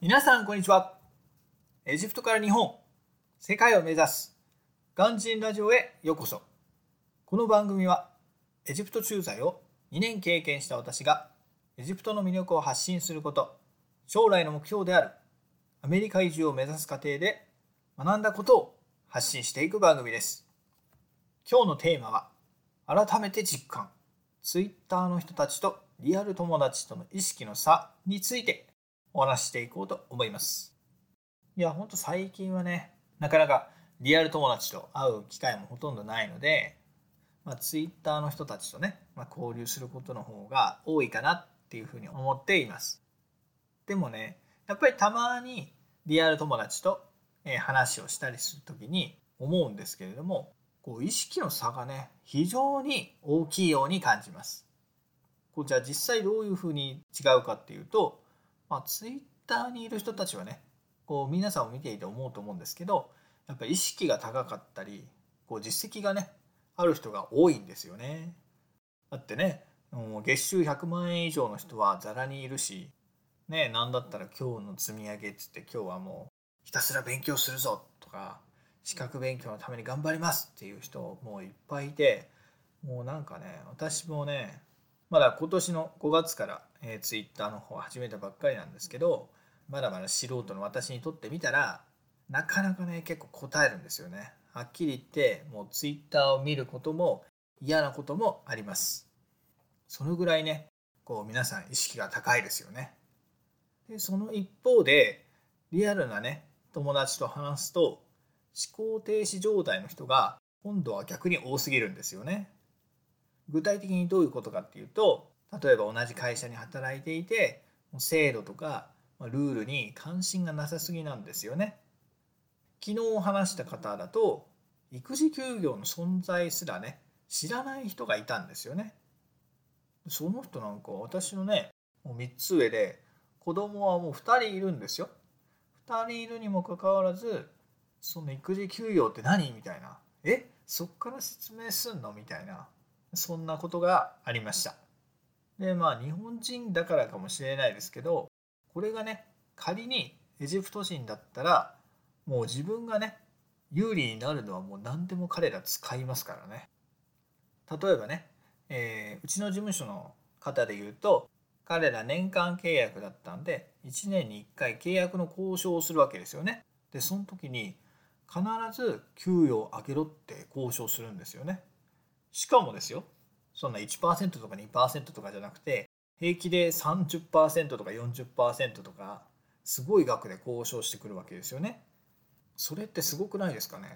皆さんこんにちは。エジプトから日本世界を目指すガンジンラジオへようこそ。この番組はエジプト駐在を2年経験した私がエジプトの魅力を発信すること将来の目標であるアメリカ移住を目指す過程で学んだことを発信していく番組です。今日のテーマは改めて実感。Twitter の人たちとリアル友達との意識の差についてお話していこうと思いますいやほんと最近はねなかなかリアル友達と会う機会もほとんどないので、まあ、Twitter の人たちとね、まあ、交流することの方が多いかなっていうふうに思っていますでもねやっぱりたまにリアル友達と話をしたりする時に思うんですけれどもこう意識の差がね非常に大きいように感じます。こうじゃあ実際どういうふうに違うかっていうと、まあ、Twitter にいる人たちはねこう皆さんを見ていて思うと思うんですけどやっぱり意識が高かったりこう実績がねある人が多いんですよね。だってねもう月収100万円以上の人はざらにいるしね何だったら今日の積み上げっつって今日はもうひたすら勉強するぞとか資格勉強のために頑張りますっていう人もういっぱいいてもうなんかね私もねまだ今年の5月から、えー、Twitter の方始めたばっかりなんですけどまだまだ素人の私にとってみたらなかなかね結構答えるんですよね。はっきり言ってもう Twitter を見ることも嫌なこともあります。そのぐらいねこう皆さん意識が高いですよね。でその一方でリアルなね友達と話すと思考停止状態の人が今度は逆に多すぎるんですよね。具体的にどういうことかっていうと例えば同じ会社に働いていて制度とかルールに関心がなさすぎなんですよね。昨日話した方だと育児休業の存在すらね知らない人がいたんですよね。その人なんか私のねもう3つ上で子供はもう2人いるんですよ。2人いるにもかかわらずその育児休業って何みたいな。え？そっから説明すんの？みたいな。そんなことがありました。でまあ日本人だからかもしれないですけどこれがね仮にエジプト人だったらもう自分がね有利になるのはもう何でも彼ら使いますからね。例えばね、えー、うちの事務所の方で言うと彼ら年間契約だったんで1年に1回契約の交渉をするわけですよね。でその時に必ず給与を上げろって交渉するんですよね。しかもですよ。そんな1%とか2%とかじゃなくて平気で30%とか40%とかすごい額で交渉してくるわけですよね。それってすごくないですかね。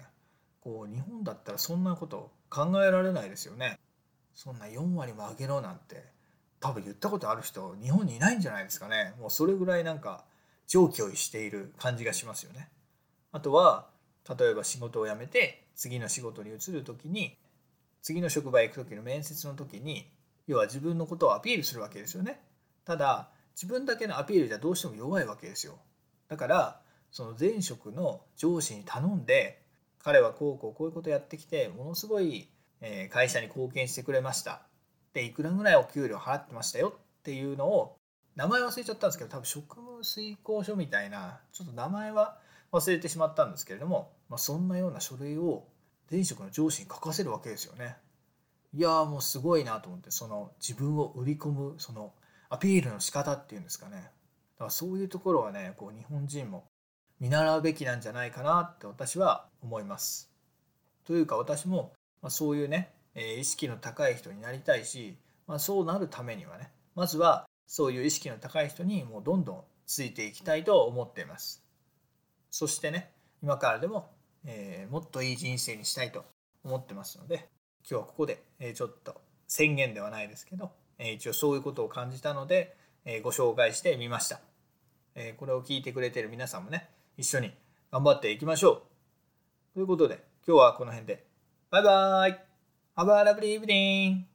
こう日本だったらそんなこと考えられないですよね。そんな4割も上げろなんて。多分言ったことある人日本にいないんじゃないですかね。もうそれぐらいなんか常軌を逸している感じがしますよね。あとは例えば仕事を辞めて次の仕事に移る時に次の職場へ行く時の面接の時に要は自分のことをアピールするわけですよね。ただ自分だけのアピールじゃどうしても弱いわけですよ。だからその前職の上司に頼んで彼はこうこうこういうことやってきてものすごい会社に貢献してくれました。でいくらぐらいお給料払ってましたよ？っていうのを名前忘れちゃったんですけど多分職務遂行書みたいなちょっと名前は忘れてしまったんですけれども、まあ、そんなような書類を前職の上司に書かせるわけですよね。いやもうすごいなと思ってその自分を売り込むそのアピールの仕方っていうんですかねだからそういうところはねこう日本人も見習うべきなんじゃないかなって私は思います。というか私も、そういうね意識の高い人になりたいし、まあ、そうなるためにはねまずはそういう意識の高い人にもうどんどんついていきたいと思っていますそしてね今からでも、えー、もっといい人生にしたいと思ってますので今日はここで、えちょっと宣言ではないですけど、え一応そういうことを感じたので、えご紹介してみました、えこれを聞いてくれてる皆さんもね一緒に頑張っていきましょう。ということで今日はこの辺で。バイバーイ。Have a lovely evening.